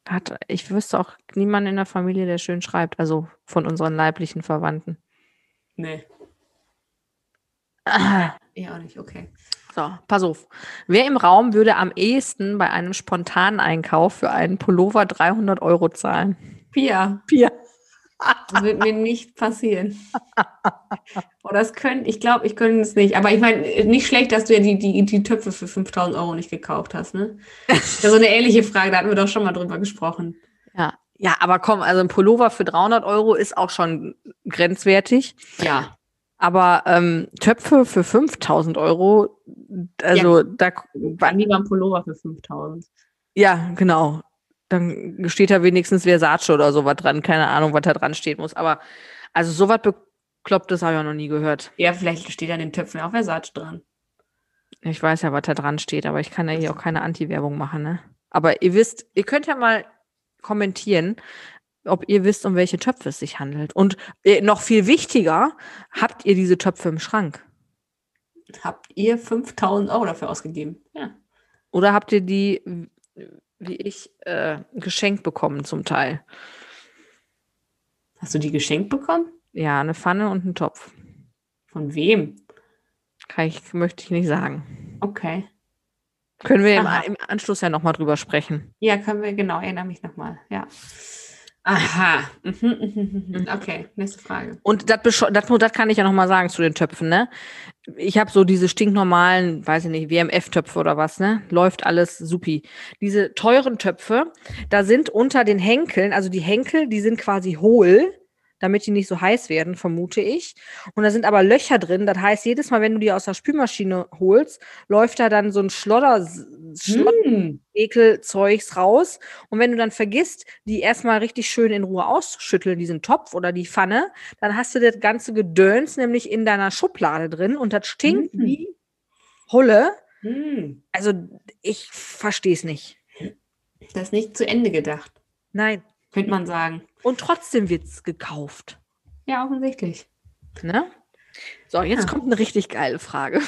Speaker 3: Hat, ich wüsste auch niemanden in der Familie, der schön schreibt, also von unseren leiblichen Verwandten.
Speaker 2: Nee. Ich auch nicht, okay.
Speaker 3: So, pass auf. Wer im Raum würde am ehesten bei einem spontanen Einkauf für einen Pullover 300 Euro zahlen?
Speaker 2: Pia,
Speaker 3: Pia.
Speaker 2: das wird mir nicht passieren. Oh, das könnte, ich glaube, ich könnte es nicht. Aber ich meine, nicht schlecht, dass du ja die, die, die Töpfe für 5000 Euro nicht gekauft hast, ne? Das [laughs] ist ja so eine ähnliche Frage, da hatten wir doch schon mal drüber gesprochen.
Speaker 3: Ja. ja, aber komm, also ein Pullover für 300 Euro ist auch schon grenzwertig.
Speaker 2: Ja.
Speaker 3: Aber ähm, Töpfe für 5000 Euro, also da,
Speaker 2: Dann lieber ein Pullover für 5000.
Speaker 3: ja, genau. Dann steht da wenigstens Versace oder sowas dran. Keine Ahnung, was da dran stehen muss. Aber also sowas Beklopptes habe ich auch noch nie gehört.
Speaker 2: Ja, vielleicht steht an den Töpfen auch Versace dran.
Speaker 3: Ich weiß ja, was da dran steht, aber ich kann ja hier auch keine Anti-Werbung machen, ne? Aber ihr wisst, ihr könnt ja mal kommentieren, ob ihr wisst, um welche Töpfe es sich handelt. Und äh, noch viel wichtiger, habt ihr diese Töpfe im Schrank?
Speaker 2: Habt ihr 5000 Euro dafür ausgegeben? Ja.
Speaker 3: Oder habt ihr die, wie ich, äh, geschenkt bekommen zum Teil?
Speaker 2: Hast du die geschenkt bekommen?
Speaker 3: Ja, eine Pfanne und einen Topf.
Speaker 2: Von wem?
Speaker 3: Kann ich, möchte ich nicht sagen.
Speaker 2: Okay.
Speaker 3: Können wir im, im Anschluss ja nochmal drüber sprechen.
Speaker 2: Ja, können wir, genau, erinnere mich nochmal. Ja. Aha. Mhm, mhm, mhm. Okay, nächste Frage.
Speaker 3: Und das, das, das kann ich ja nochmal sagen zu den Töpfen, ne? Ich habe so diese stinknormalen, weiß ich nicht, WMF-Töpfe oder was, ne? Läuft alles supi. Diese teuren Töpfe, da sind unter den Henkeln, also die Henkel, die sind quasi hohl, damit die nicht so heiß werden, vermute ich. Und da sind aber Löcher drin. Das heißt, jedes Mal, wenn du die aus der Spülmaschine holst, läuft da dann so ein Schlodder,
Speaker 2: Hm.
Speaker 3: Ekelzeugs raus. Und wenn du dann vergisst, die erstmal richtig schön in Ruhe auszuschütteln, diesen Topf oder die Pfanne, dann hast du das ganze Gedöns nämlich in deiner Schublade drin und das stinkt
Speaker 2: Mhm.
Speaker 3: wie Hulle.
Speaker 2: Hm.
Speaker 3: Also ich verstehe es nicht.
Speaker 2: Das ist nicht zu Ende gedacht,
Speaker 3: Nein.
Speaker 2: Könnte man sagen.
Speaker 3: Und trotzdem wird es gekauft.
Speaker 2: Ja, offensichtlich.
Speaker 3: Ne? So, jetzt
Speaker 2: Ja.
Speaker 3: kommt eine richtig geile Frage.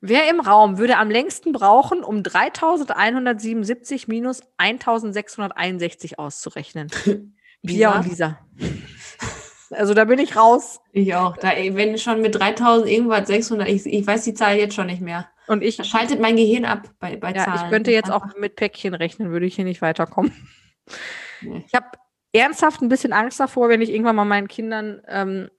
Speaker 3: Wer im Raum würde am längsten brauchen, um 3177 minus 1661 auszurechnen? [laughs] Pia
Speaker 2: Lisa?
Speaker 3: und Lisa. Also da bin ich raus.
Speaker 2: Ich auch. Da, wenn schon mit 3000 irgendwas 600, ich, ich weiß die Zahl jetzt schon nicht mehr.
Speaker 3: Und ich,
Speaker 2: Da schaltet mein Gehirn ab bei, bei
Speaker 3: ja,
Speaker 2: Zahlen.
Speaker 3: ich könnte jetzt auch mit Päckchen rechnen, würde ich hier nicht weiterkommen.
Speaker 2: Nee.
Speaker 3: Ich habe ernsthaft ein bisschen Angst davor, wenn ich irgendwann mal meinen Kindern ähm,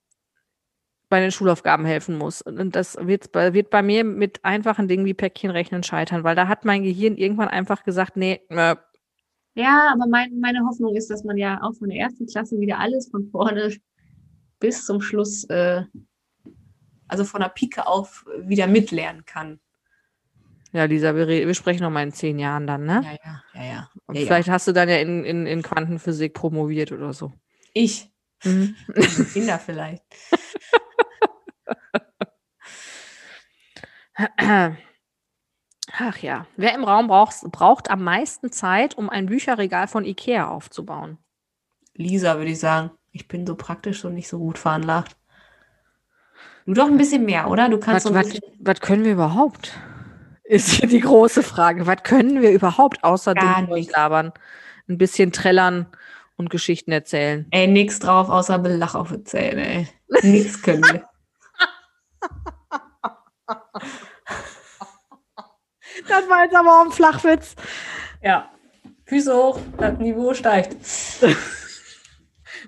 Speaker 3: bei den Schulaufgaben helfen muss. Und das wird, bei- wird bei mir mit einfachen Dingen wie Päckchen rechnen scheitern, weil da hat mein Gehirn irgendwann einfach gesagt, nee, äh,
Speaker 2: Ja, aber mein, meine Hoffnung ist, dass man ja auch von der ersten Klasse wieder alles von vorne bis zum Schluss, äh, also von der Pike auf wieder mitlernen kann.
Speaker 3: Ja, Lisa, wir, wir sprechen noch mal in zehn Jahren dann, ne?
Speaker 2: Ja, ja, ja, ja.
Speaker 3: Und
Speaker 2: ja,
Speaker 3: vielleicht hast du dann ja in, in, in Quantenphysik promoviert oder so.
Speaker 2: Ich,
Speaker 3: Mhm.
Speaker 2: Kinder vielleicht.
Speaker 3: Ach ja, wer im Raum braucht, braucht am meisten Zeit, um ein Bücherregal von Ikea aufzubauen?
Speaker 2: Lisa, würde ich sagen. Ich bin so praktisch und nicht so gut veranlagt. Du doch ein bisschen mehr, oder? Du kannst
Speaker 3: Was,
Speaker 2: so
Speaker 3: was, was können wir überhaupt? Ist hier die große Frage. Was können wir überhaupt außer
Speaker 2: Gar
Speaker 3: dumm
Speaker 2: nichts.
Speaker 3: labern? Ein bisschen trällern und Geschichten erzählen.
Speaker 2: Ey, nix drauf, außer Belach auf die Zähne, ey. Nix können wir. [laughs]
Speaker 3: Das war jetzt aber auch ein Flachwitz.
Speaker 2: Ja. Füße hoch, das Niveau steigt.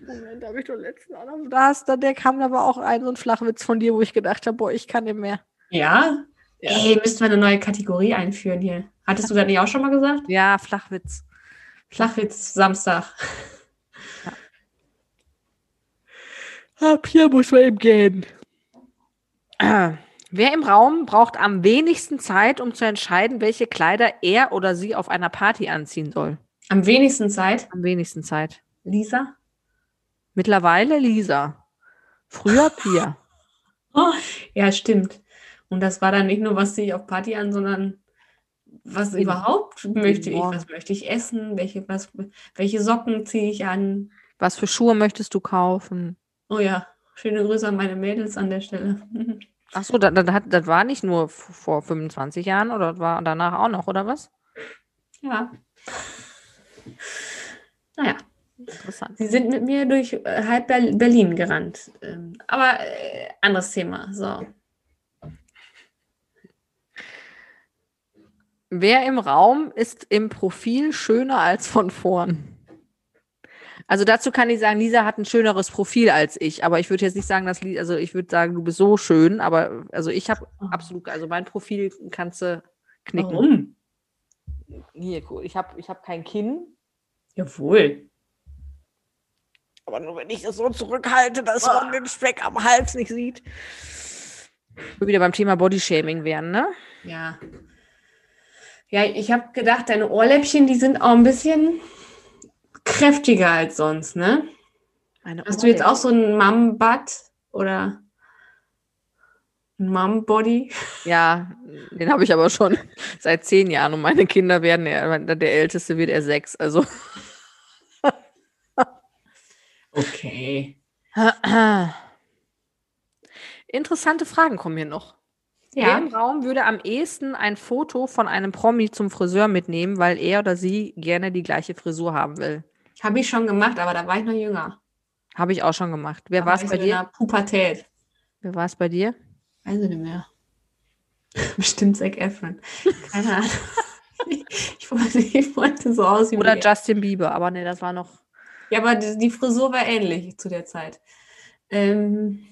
Speaker 3: Moment, da habe ich doch letzten noch. Da, hast, da der kam aber auch ein so ein Flachwitz von dir, wo ich gedacht habe, boah, ich kann nicht mehr.
Speaker 2: Ja? Ey, müssten wir eine neue Kategorie einführen hier. Hattest du das nicht auch schon mal gesagt?
Speaker 3: Ja, Flachwitz.
Speaker 2: Flachwitz Samstag. [laughs]
Speaker 3: Ab hier muss man eben gehen. [clears throat] Wer im Raum braucht am wenigsten Zeit, um zu entscheiden, welche Kleider er oder sie auf einer Party anziehen soll?
Speaker 2: Am wenigsten Zeit.
Speaker 3: Am wenigsten Zeit.
Speaker 2: Lisa?
Speaker 3: Mittlerweile Lisa. Früher [laughs] Pia.
Speaker 2: Oh, ja, stimmt. Und das war dann nicht nur, was ziehe ich auf Party an, sondern was
Speaker 3: Jeden-
Speaker 2: überhaupt möchte ich, was möchte ich essen, welche, was, welche Socken ziehe ich an.
Speaker 3: Was für Schuhe möchtest du kaufen?
Speaker 2: Oh ja, schöne Grüße an meine Mädels an der Stelle. [laughs]
Speaker 3: Ach so, das, das, das war nicht nur vor 25 Jahren oder das war danach auch noch, oder was?
Speaker 2: Ja. Naja,
Speaker 3: Interessant.
Speaker 2: sie sind mit mir durch äh, halb Ber- Berlin gerannt. Ähm, aber äh, anderes Thema. So.
Speaker 3: Wer im Raum ist im Profil schöner als von vorn? Also dazu kann ich sagen, Lisa hat ein schöneres Profil als ich, aber ich würde jetzt nicht sagen, dass Lisa, also ich würde sagen, du bist so schön, aber also ich habe absolut, also mein Profil kannst du knicken.
Speaker 2: Warum?
Speaker 3: Hier, guck, ich habe ich hab kein Kinn,
Speaker 2: Jawohl.
Speaker 3: aber nur wenn ich das so zurückhalte, dass
Speaker 2: Ah.
Speaker 3: man den Speck am Hals nicht sieht. Wir wieder beim Thema Bodyshaming werden, ne?
Speaker 2: Ja. Ja, ich habe gedacht, deine Ohrläppchen, die sind auch ein bisschen kräftiger als sonst, ne? Hast du jetzt auch so einen Mum-Butt oder ein Mum-Body?
Speaker 3: Ja, den habe ich aber schon seit zehn Jahren und meine Kinder werden, ja- der Älteste wird er sechs, also.
Speaker 2: Okay. [clears throat]
Speaker 3: Interessante Fragen kommen hier noch. Wer
Speaker 2: Ja.
Speaker 3: im Raum würde am ehesten ein Foto von einem Promi zum Friseur mitnehmen, weil er oder sie gerne die gleiche Frisur haben will?
Speaker 2: Habe ich schon gemacht, aber da war ich noch jünger.
Speaker 3: Habe ich auch schon gemacht. Wer war es bei
Speaker 2: so in
Speaker 3: dir?
Speaker 2: der Pubertät.
Speaker 3: Wer war es bei dir?
Speaker 2: Weiß ich nicht mehr. [laughs] Bestimmt Zac Efron. Keine Ahnung. [laughs] Ich wollte, ich wollte so aussehen
Speaker 3: Oder
Speaker 2: wie er.
Speaker 3: Justin Bieber, aber nee, das war noch.
Speaker 2: Ja, aber die, die Frisur war ähnlich zu der Zeit. Ähm,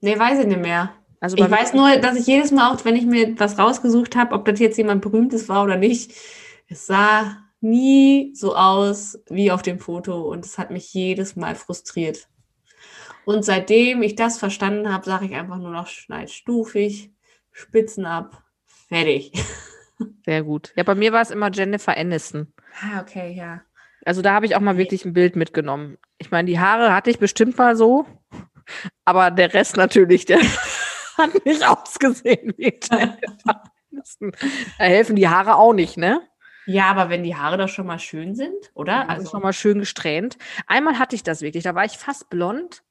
Speaker 2: nee, weiß ich nicht mehr.
Speaker 3: Also
Speaker 2: Ich weiß nur, dass ich jedes Mal, auch wenn ich mir was rausgesucht habe, ob das jetzt jemand Berühmtes war oder nicht, es sah nie so aus wie auf dem Foto und es hat mich jedes Mal frustriert. Und seitdem ich das verstanden habe, sage ich einfach nur noch schneid stufig, Spitzen ab, fertig. [laughs]
Speaker 3: Sehr gut. Ja, bei mir war es immer Jennifer Aniston.
Speaker 2: Ah, okay, ja.
Speaker 3: Also da habe ich auch mal wirklich ein Bild mitgenommen. Ich meine, die Haare hatte ich bestimmt mal so, aber der Rest natürlich, der hat nicht ausgesehen wie. Da helfen die Haare auch nicht, ne?
Speaker 2: Ja, aber wenn die Haare doch schon mal schön sind, oder?
Speaker 3: Also
Speaker 2: Also,
Speaker 3: schon mal schön gesträhnt. Einmal hatte ich das wirklich, da war ich fast blond.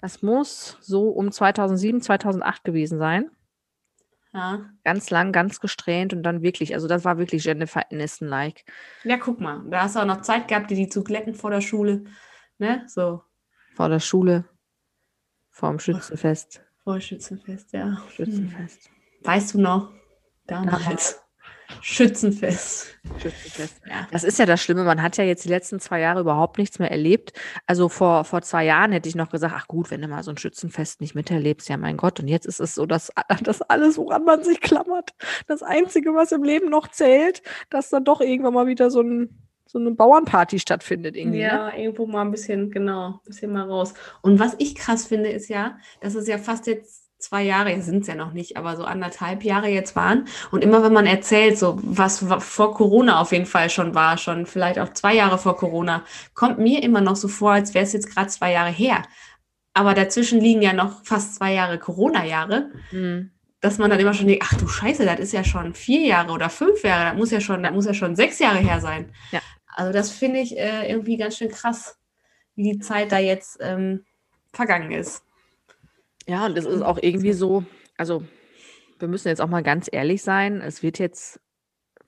Speaker 3: Das muss so um 2007, 2008 gewesen sein.
Speaker 2: ja.
Speaker 3: Ganz lang, ganz gesträhnt und dann wirklich, also das war wirklich Jennifer Aniston-like.
Speaker 2: ja, guck mal, da hast du auch noch Zeit gehabt, dir die zu glätten vor der Schule. Ne? So.
Speaker 3: vor der Schule, vorm Schützenfest.
Speaker 2: Vor Schützenfest, ja.
Speaker 3: Schützenfest.
Speaker 2: Weißt du noch? Damals. Schützenfest.
Speaker 3: Schützenfest.
Speaker 2: Ja.
Speaker 3: Das ist ja das Schlimme. Man hat ja jetzt die letzten zwei Jahre überhaupt nichts mehr erlebt. Also vor, vor zwei Jahren hätte ich noch gesagt, ach gut, wenn du mal so ein Schützenfest nicht miterlebst, ja mein Gott. Und jetzt ist es so, dass [laughs] das alles, woran man sich klammert, das Einzige, was im Leben noch zählt, dass dann doch irgendwann mal wieder so, ein, so eine Bauernparty stattfindet. Irgendwie, Ne?
Speaker 2: Ja, irgendwo mal ein bisschen, genau, ein bisschen mal raus. Und was ich krass finde, ist ja, dass es ja fast jetzt zwei Jahre, sind es ja noch nicht, aber so anderthalb Jahre jetzt waren. Und immer wenn man erzählt, so was wa- vor Corona auf jeden Fall schon war, schon vielleicht auch zwei Jahre vor Corona, kommt mir immer noch so vor, als wäre es jetzt gerade zwei Jahre her. Aber dazwischen liegen ja noch fast zwei Jahre Corona-Jahre,
Speaker 3: Mhm.
Speaker 2: dass man dann immer schon denkt, ach du Scheiße, das ist ja schon vier Jahre oder fünf Jahre, das muss ja schon, das muss ja schon sechs Jahre her sein.
Speaker 3: Ja.
Speaker 2: Also das finde ich äh, irgendwie ganz schön krass, wie die Zeit da jetzt ähm, vergangen ist.
Speaker 3: Ja, und es ist auch irgendwie so, also wir müssen jetzt auch mal ganz ehrlich sein, es wird jetzt,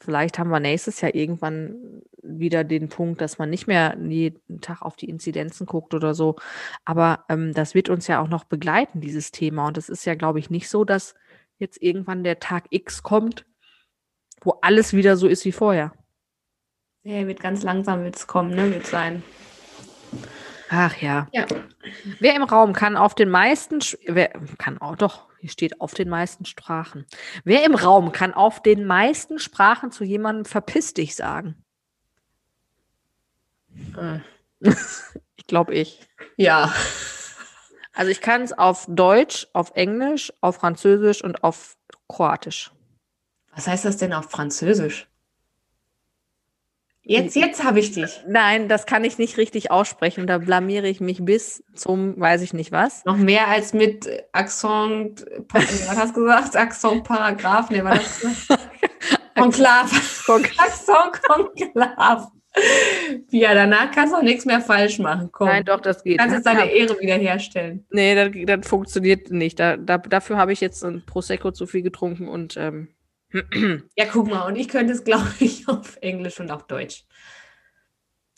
Speaker 3: vielleicht haben wir nächstes Jahr irgendwann wieder den Punkt, dass man nicht mehr jeden Tag auf die Inzidenzen guckt oder so, aber ähm, das wird uns ja auch noch begleiten, dieses Thema. Und es ist ja, glaube ich, nicht so, dass jetzt irgendwann der Tag X kommt, wo alles wieder so ist wie vorher.
Speaker 2: Ja, wird ganz langsam wird es kommen, ne? Wird sein.
Speaker 3: Ach ja.
Speaker 2: Ja.
Speaker 3: Wer im Raum kann auf den meisten, wer kann auch, doch, hier steht auf den meisten Sprachen. Wer im Raum kann auf den meisten Sprachen zu jemandem verpiss dich sagen?
Speaker 2: Äh, [laughs]
Speaker 3: Ich glaube ich.
Speaker 2: Ja.
Speaker 3: Also ich kann es auf Deutsch, auf Englisch, auf Französisch und auf Kroatisch.
Speaker 2: Was heißt das denn auf Französisch? Jetzt, jetzt habe ich dich.
Speaker 3: Nein, das kann ich nicht richtig aussprechen. Da blamiere ich mich bis zum, weiß ich nicht was.
Speaker 2: Noch mehr als mit Accent, was hast du gesagt? Accent Paragraph, ne, was hast [laughs] du gesagt? Konklav. Accent [laughs] Konklav. Ja, danach kannst du auch nichts mehr falsch machen. Komm.
Speaker 3: Nein, doch, das
Speaker 2: du
Speaker 3: geht.
Speaker 2: kannst jetzt deine Ehre wiederherstellen.
Speaker 3: Nee, das, das funktioniert nicht. Da, da, dafür habe ich jetzt ein Prosecco zu viel getrunken und ähm,
Speaker 2: Ja, guck mal, und ich könnte es, [laughs] glaube ich, auf Englisch und auf Deutsch.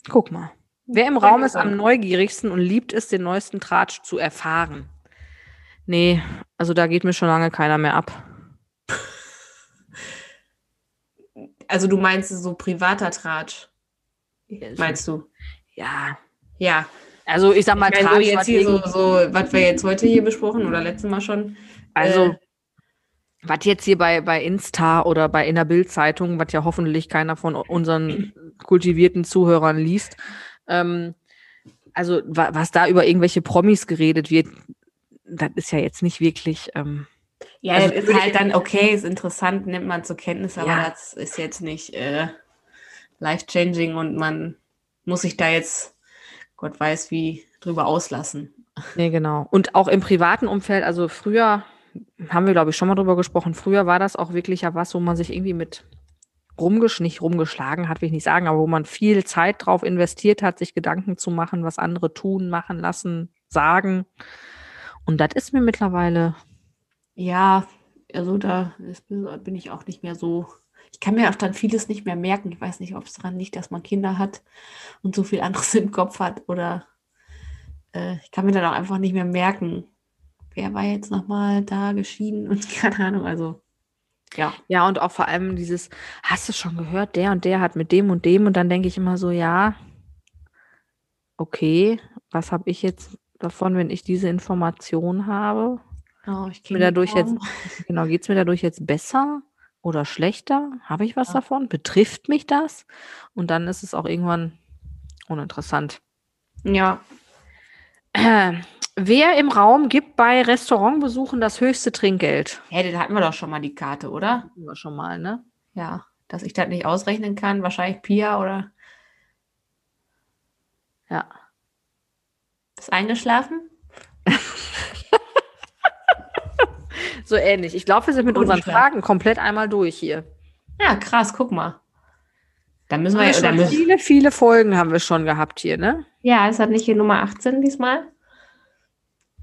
Speaker 3: guck mal. Wer im Raum ist am neugierigsten und liebt es, den neuesten Tratsch zu erfahren? Nee, also da geht mir schon lange keiner mehr ab.
Speaker 2: Also du meinst so privater Tratsch, meinst du?
Speaker 3: Ja.
Speaker 2: Ja.
Speaker 3: Also ich sag mal,
Speaker 2: Ich meine, so
Speaker 3: Tratsch,
Speaker 2: jetzt
Speaker 3: was
Speaker 2: hier so, so, was wir jetzt heute hier besprochen oder letztes Mal schon.
Speaker 3: also
Speaker 2: äh,
Speaker 3: was jetzt hier bei, bei Insta oder bei in der Bild-Zeitung, was ja hoffentlich keiner von unseren kultivierten Zuhörern liest, ähm, also wa was da über irgendwelche Promis geredet wird, das ist ja jetzt nicht wirklich. Ähm,
Speaker 2: Ja,
Speaker 3: Also
Speaker 2: das ist halt dann okay, ist interessant, nimmt man zur Kenntnis, aber
Speaker 3: Ja.
Speaker 2: das ist jetzt nicht äh, life-changing und man muss sich da jetzt, Gott weiß wie, drüber auslassen.
Speaker 3: Nee, genau. Und auch im privaten Umfeld, also früher haben wir, glaube ich, schon mal drüber gesprochen, früher war das auch wirklich ja was, wo man sich irgendwie mit rumgesch nicht rumgeschlagen hat, will ich nicht sagen, aber wo man viel Zeit drauf investiert hat, sich Gedanken zu machen, was andere tun, machen, lassen, sagen. Und das ist mir mittlerweile,
Speaker 2: Ja, also da bin ich auch nicht mehr so. Ich kann mir auch dann vieles nicht mehr merken. Ich weiß nicht, ob es daran liegt, dass man Kinder hat und so viel anderes [laughs] im Kopf hat oder äh, ich kann mir dann auch einfach nicht mehr merken, wer war jetzt nochmal da geschieden und [laughs] keine Ahnung. Also ja,
Speaker 3: ja, und auch vor allem dieses, hast du schon gehört, der und der hat mit dem und dem und dann denke ich immer so, ja, okay, was habe ich jetzt davon, wenn ich diese Information habe?
Speaker 2: oh, ich
Speaker 3: mir dadurch jetzt, [laughs] genau, geht es mir dadurch jetzt besser oder schlechter? Habe ich was
Speaker 2: Ja.
Speaker 3: davon? Betrifft mich das? Und dann ist es auch irgendwann uninteressant.
Speaker 2: Ja, [clears throat]
Speaker 3: wer im Raum gibt bei Restaurantbesuchen das höchste Trinkgeld?
Speaker 2: hey, den hatten wir doch schon mal die Karte, oder?
Speaker 3: Hatten wir schon mal, ne?
Speaker 2: Ja, dass ich das nicht ausrechnen kann, wahrscheinlich Pia oder
Speaker 3: Ja.
Speaker 2: ist eingeschlafen? [laughs]
Speaker 3: So ähnlich. Ich glaube, wir sind mit unseren. Fragen komplett einmal durch hier.
Speaker 2: Ja, krass, guck mal. Da müssen wir, ja,
Speaker 3: schon viele, viele Folgen haben wir schon gehabt hier, ne?
Speaker 2: ja, ist das nicht hier Nummer 18 diesmal?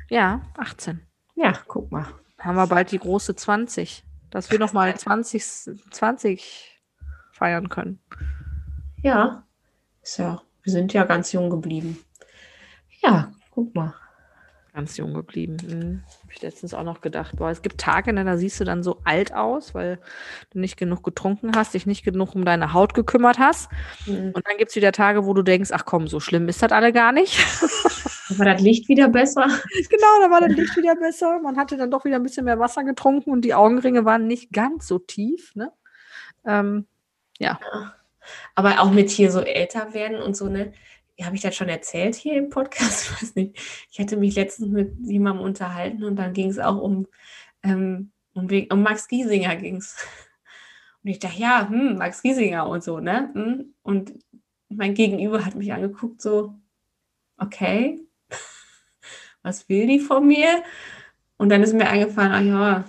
Speaker 3: Ja, 18.
Speaker 2: Ja, guck mal.
Speaker 3: Haben wir bald die große 20. Dass wir nochmal 20, 20 feiern können.
Speaker 2: Ja, ist ja, wir sind ja ganz jung geblieben. Ja, Guck mal.
Speaker 3: Ganz jung geblieben. Mhm. Habe ich letztens auch noch gedacht. Boah, es gibt Tage, ne, da siehst du dann so alt aus, weil du nicht genug getrunken hast, dich nicht genug um deine Haut gekümmert hast.
Speaker 2: Mhm.
Speaker 3: Und dann gibt es wieder Tage, wo du denkst, ach komm, so schlimm ist das alle gar nicht. [laughs]
Speaker 2: War das Licht wieder besser? [laughs]
Speaker 3: genau, da war das Licht wieder besser. Man hatte dann doch wieder ein bisschen mehr Wasser getrunken und die Augenringe waren nicht ganz so tief. Ne? Ähm,
Speaker 2: Aber auch mit hier so älter werden und so, ne? Habe ich das schon erzählt hier im Podcast? Ich [laughs] weiß nicht. Ich hatte mich letztens mit jemandem unterhalten und dann ging es auch um, ähm, um, um Max Giesinger ging's. Und ich dachte, ja, hm, Max Giesinger und so, ne? Hm. Und mein Gegenüber hat mich angeguckt, so, okay, was will die von mir? Und dann ist mir eingefallen, ach ja,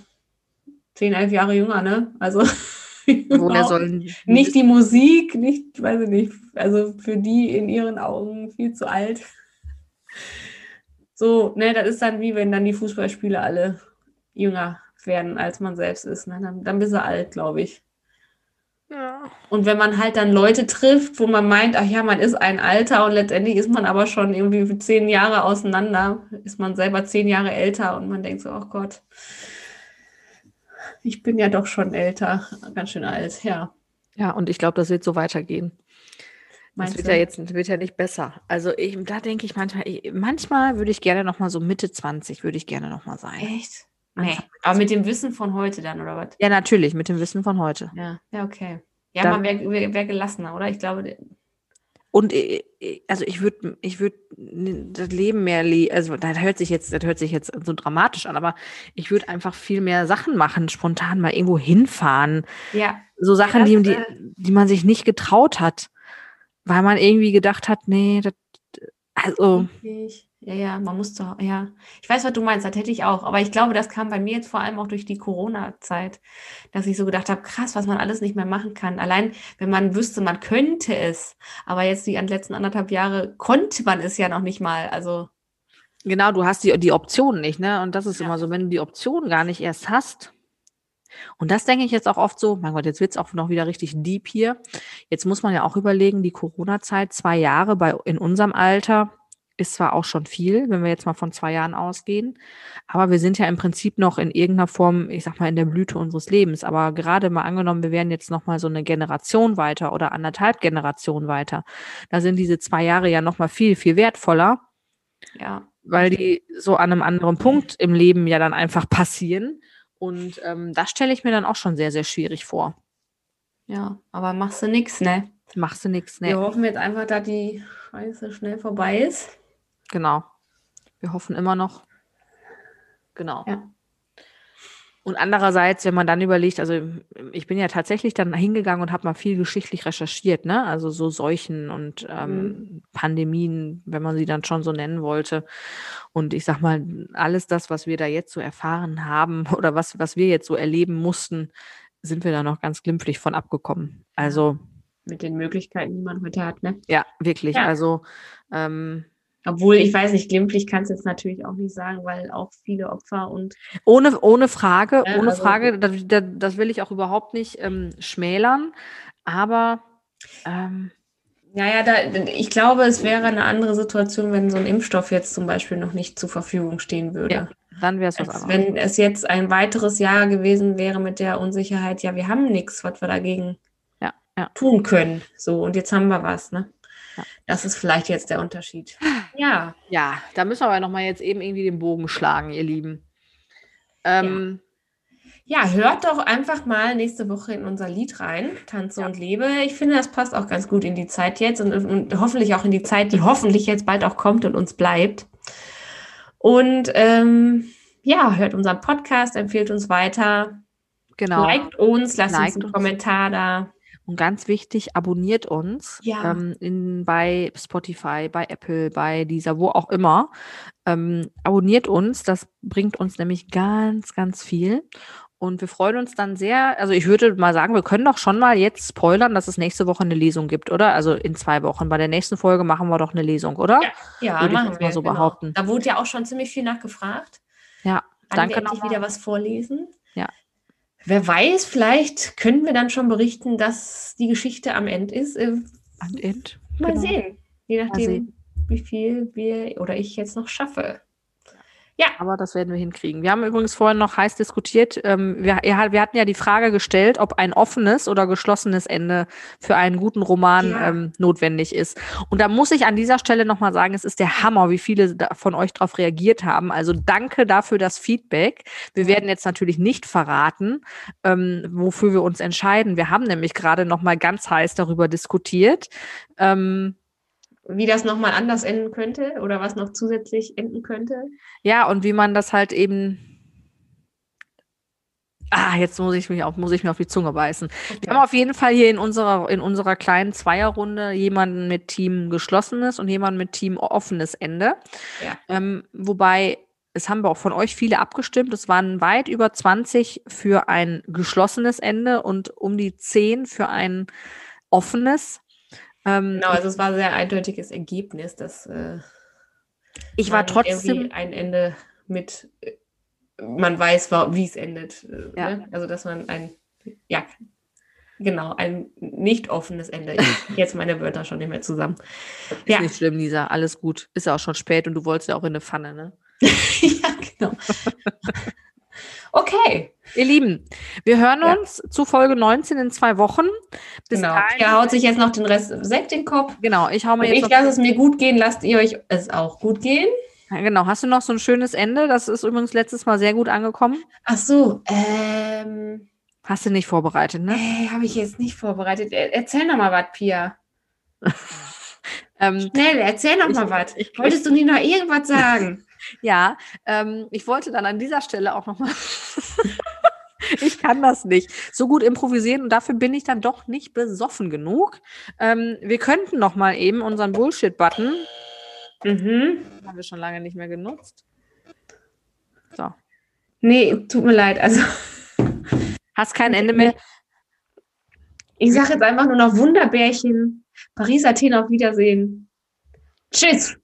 Speaker 2: zehn, elf Jahre jünger, ne? Also [laughs]
Speaker 3: woher sollen
Speaker 2: nicht die Musik, nicht, weiß ich nicht, also für die in ihren Augen viel zu alt. So, ne, das ist dann wie wenn dann die Fußballspieler alle jünger werden, als man selbst ist. Ne? Dann, dann bist du alt, glaube ich.
Speaker 3: Ja.
Speaker 2: Und wenn man halt dann Leute trifft, wo man meint, ach ja, man ist ein Alter und letztendlich ist man aber schon irgendwie für zehn Jahre auseinander, ist man selber zehn Jahre älter und man denkt so, ach Gott, ich bin ja doch schon älter, ganz schön alt, ja.
Speaker 3: Ja, und ich glaube, das wird so weitergehen. Das
Speaker 2: Meinst
Speaker 3: wird
Speaker 2: du?
Speaker 3: ja jetzt wird ja nicht besser. Also ich, da denke ich manchmal, ich, manchmal würde ich gerne noch mal so Mitte 20 würde ich gerne noch mal sein.
Speaker 2: Echt? Nee. Aber mit dem Wissen von heute dann, oder was?
Speaker 3: Ja, natürlich, mit dem Wissen von heute.
Speaker 2: Ja, ja, okay. Ja,
Speaker 3: Dann-
Speaker 2: man wäre wär, wär gelassener, oder? Ich glaube,
Speaker 3: Und äh, äh, also ich würde ich würde das Leben mehr also das hört sich jetzt das hört sich jetzt so dramatisch an, aber ich würde einfach viel mehr Sachen machen, spontan mal irgendwo hinfahren,
Speaker 2: ja,
Speaker 3: so Sachen,
Speaker 2: das,
Speaker 3: die, die die man sich nicht getraut hat, weil man irgendwie gedacht hat, nee, das also
Speaker 2: richtig. Ja, ja, man muss doch, ja. Ich weiß, was du meinst, das hätte ich auch. Aber ich glaube, das kam bei mir jetzt vor allem auch durch die Corona-Zeit, dass ich so gedacht habe, krass, was man alles nicht mehr machen kann. Allein, wenn man wüsste, man könnte es. Aber jetzt die letzten anderthalb Jahre konnte man es ja noch nicht mal. Also,
Speaker 3: Genau, du hast die, die Option nicht, ne? Und das ist
Speaker 2: Ja.
Speaker 3: immer so, wenn du die Option gar nicht erst hast. Und das denke ich jetzt auch oft so, mein Gott, jetzt wird es auch noch wieder richtig deep hier. Jetzt muss man ja auch überlegen, die Corona-Zeit, zwei Jahre bei, in unserem Alter ist zwar auch schon viel, wenn wir jetzt mal von zwei Jahren ausgehen, aber wir sind ja im Prinzip noch in irgendeiner Form, ich sag mal, in der Blüte unseres Lebens. Aber gerade mal angenommen, wir wären jetzt noch mal so eine Generation weiter oder anderthalb Generationen weiter, da sind diese zwei Jahre ja noch mal viel, viel wertvoller
Speaker 2: ja.
Speaker 3: weil die so an einem anderen Punkt im Leben ja dann einfach passieren. Und ähm, das stelle ich mir dann auch schon sehr, sehr schwierig vor.
Speaker 2: Ja, aber machst du nichts, ne?
Speaker 3: Machst du nichts,
Speaker 2: Wir
Speaker 3: ne?
Speaker 2: hoffen jetzt einfach, dass die Scheiße schnell vorbei ist.
Speaker 3: Genau. Wir hoffen immer noch. Genau.
Speaker 2: Ja.
Speaker 3: Und andererseits, wenn man dann überlegt, also ich bin ja tatsächlich dann hingegangen und habe mal viel geschichtlich recherchiert, ne? Also so Seuchen und ähm, Pandemien, wenn man sie dann schon so nennen wollte. Und ich sag mal, alles das, was wir da jetzt so erfahren haben [laughs] oder was, was wir jetzt so erleben mussten, sind wir da noch ganz glimpflich von abgekommen. Also
Speaker 2: Mit den Möglichkeiten, die man heute hat, ne?
Speaker 3: ja, wirklich.
Speaker 2: Ja.
Speaker 3: Also ähm,
Speaker 2: Obwohl, ich weiß nicht, glimpflich kannst du jetzt natürlich auch nicht sagen, weil auch viele Opfer und
Speaker 3: Ohne, ohne Frage,
Speaker 2: Ja,
Speaker 3: ohne
Speaker 2: also-
Speaker 3: Frage, das, das, will ich auch überhaupt nicht ähm, schmälern, aber ähm,
Speaker 2: Ja, ja, da, ich glaube, es wäre eine andere Situation, wenn so ein Impfstoff jetzt zum Beispiel noch nicht zur Verfügung stehen würde.
Speaker 3: Ja, dann wäre es was anderes.
Speaker 2: wenn es jetzt ein weiteres Jahr gewesen wäre mit der Unsicherheit, ja, wir haben nichts, was wir dagegen
Speaker 3: Ja, ja.
Speaker 2: tun können. So, und jetzt haben wir was, ne?
Speaker 3: Ja.
Speaker 2: Das ist vielleicht jetzt der Unterschied. Ja,
Speaker 3: Ja, da müssen wir aber nochmal jetzt eben irgendwie den Bogen schlagen, ihr Lieben. Ähm,
Speaker 2: ja, hört doch einfach mal nächste Woche in unser Lied rein, Tanze
Speaker 3: Ja.
Speaker 2: und Lebe. Ich finde, das passt auch ganz gut in die Zeit jetzt und, und hoffentlich auch in die Zeit, die hoffentlich jetzt bald auch kommt und uns bleibt. Und ähm, ja, hört unseren Podcast, empfiehlt uns weiter,
Speaker 3: Genau.
Speaker 2: liked uns, lasst
Speaker 3: Liked
Speaker 2: uns einen
Speaker 3: uns.
Speaker 2: Kommentar da.
Speaker 3: Und ganz wichtig, abonniert uns
Speaker 2: Ja.
Speaker 3: ähm, in, bei Spotify, bei Apple, bei dieser, wo auch immer. Ähm, abonniert uns, das bringt uns nämlich ganz, ganz viel. Und wir freuen uns dann sehr. Also ich würde mal sagen, wir können doch schon mal jetzt spoilern, dass es nächste Woche eine Lesung gibt, oder? Also in zwei Wochen. Bei der nächsten Folge machen wir doch eine Lesung, oder?
Speaker 2: Ja,
Speaker 3: Würde ich
Speaker 2: machen
Speaker 3: mal
Speaker 2: wir,
Speaker 3: so
Speaker 2: genau.
Speaker 3: behaupten.
Speaker 2: Da wurde ja auch schon ziemlich viel nachgefragt.
Speaker 3: Ja,
Speaker 2: Kann
Speaker 3: danke
Speaker 2: wir endlich
Speaker 3: nochmal.
Speaker 2: wieder was vorlesen?
Speaker 3: Ja.
Speaker 2: Wer weiß, vielleicht können wir dann schon berichten, dass die Geschichte am Ende ist. Äh,
Speaker 3: Und end.
Speaker 2: Mal
Speaker 3: Genau.
Speaker 2: sehen. Je nachdem,
Speaker 3: sehen.
Speaker 2: wie viel wir oder ich jetzt noch schaffe.
Speaker 3: Aber das werden wir hinkriegen. Wir haben übrigens vorhin noch heiß diskutiert. Ähm, wir, ja, wir hatten ja die Frage gestellt, ob ein offenes oder geschlossenes Ende für einen guten Roman
Speaker 2: Ja.
Speaker 3: ähm, notwendig ist. Und da muss ich an dieser Stelle nochmal sagen, es ist der Hammer, wie viele von euch darauf reagiert haben. Also danke dafür das Feedback. Wir werden jetzt natürlich nicht verraten, ähm, wofür wir uns entscheiden. Wir haben nämlich gerade nochmal ganz heiß darüber diskutiert. Ähm,
Speaker 2: Wie das nochmal anders enden könnte oder was noch zusätzlich enden könnte.
Speaker 3: Ja, und wie man das halt eben. Ah, jetzt muss ich mich auf, muss ich mir auf die Zunge beißen. Wir haben auf jeden Fall hier in unserer, in unserer kleinen Zweierrunde jemanden mit Team geschlossenes und jemanden mit Team offenes Ende.
Speaker 2: Ja.
Speaker 3: Ähm, wobei, es haben wir auch von euch viele abgestimmt. Es waren weit über 20 für ein geschlossenes Ende und um die 10 für ein offenes. Ähm,
Speaker 2: Genau, also es war ein sehr eindeutiges Ergebnis, dass äh,
Speaker 3: ich war trotzdem.
Speaker 2: ein Ende mit, äh, man weiß, wie es endet. äh,
Speaker 3: Ja.
Speaker 2: Ne? Also dass man ein, ja, genau, ein nicht offenes Ende. Ich, [laughs] jetzt meine Wörter schon nicht mehr zusammen.
Speaker 3: Ist
Speaker 2: Ja.
Speaker 3: nicht schlimm, Lisa. Alles gut. Ist ja auch schon spät und du wolltest ja auch in eine Pfanne, ne? [laughs]
Speaker 2: ja, genau. [laughs] Okay,
Speaker 3: Ihr Lieben, wir hören
Speaker 2: Ja.
Speaker 3: uns zu Folge 19 in zwei Wochen. Bis
Speaker 2: genau. Pia haut sich jetzt noch den Rest Sekt in den Kopf.
Speaker 3: genau, ich hau
Speaker 2: Und
Speaker 3: mir jetzt
Speaker 2: ich lasse es mir gut gehen, lasst ihr euch es auch gut gehen.
Speaker 3: genau, hast du noch so ein schönes Ende? Das ist übrigens letztes Mal sehr gut angekommen.
Speaker 2: Ach so, ähm,
Speaker 3: Hast du nicht vorbereitet, ne?
Speaker 2: äh, habe ich jetzt nicht vorbereitet. Er, erzähl noch mal was, Pia. [laughs]
Speaker 3: Ähm,
Speaker 2: Schnell, erzähl noch
Speaker 3: Ich-
Speaker 2: mal was. Wolltest du nicht noch irgendwas sagen?
Speaker 3: Ja, ähm, ich wollte dann an dieser Stelle auch nochmal. [laughs] ich kann das nicht so gut improvisieren und dafür bin ich dann doch nicht besoffen genug. Ähm, wir könnten noch mal eben unseren Bullshit-Button,
Speaker 2: mhm.
Speaker 3: haben wir schon lange nicht mehr genutzt. So.
Speaker 2: Nee, tut mir leid. Also, [laughs]
Speaker 3: Hast kein Ende mehr.
Speaker 2: ich sage jetzt einfach nur noch Wunderbärchen. Paris, Athen, auf Wiedersehen. Tschüss.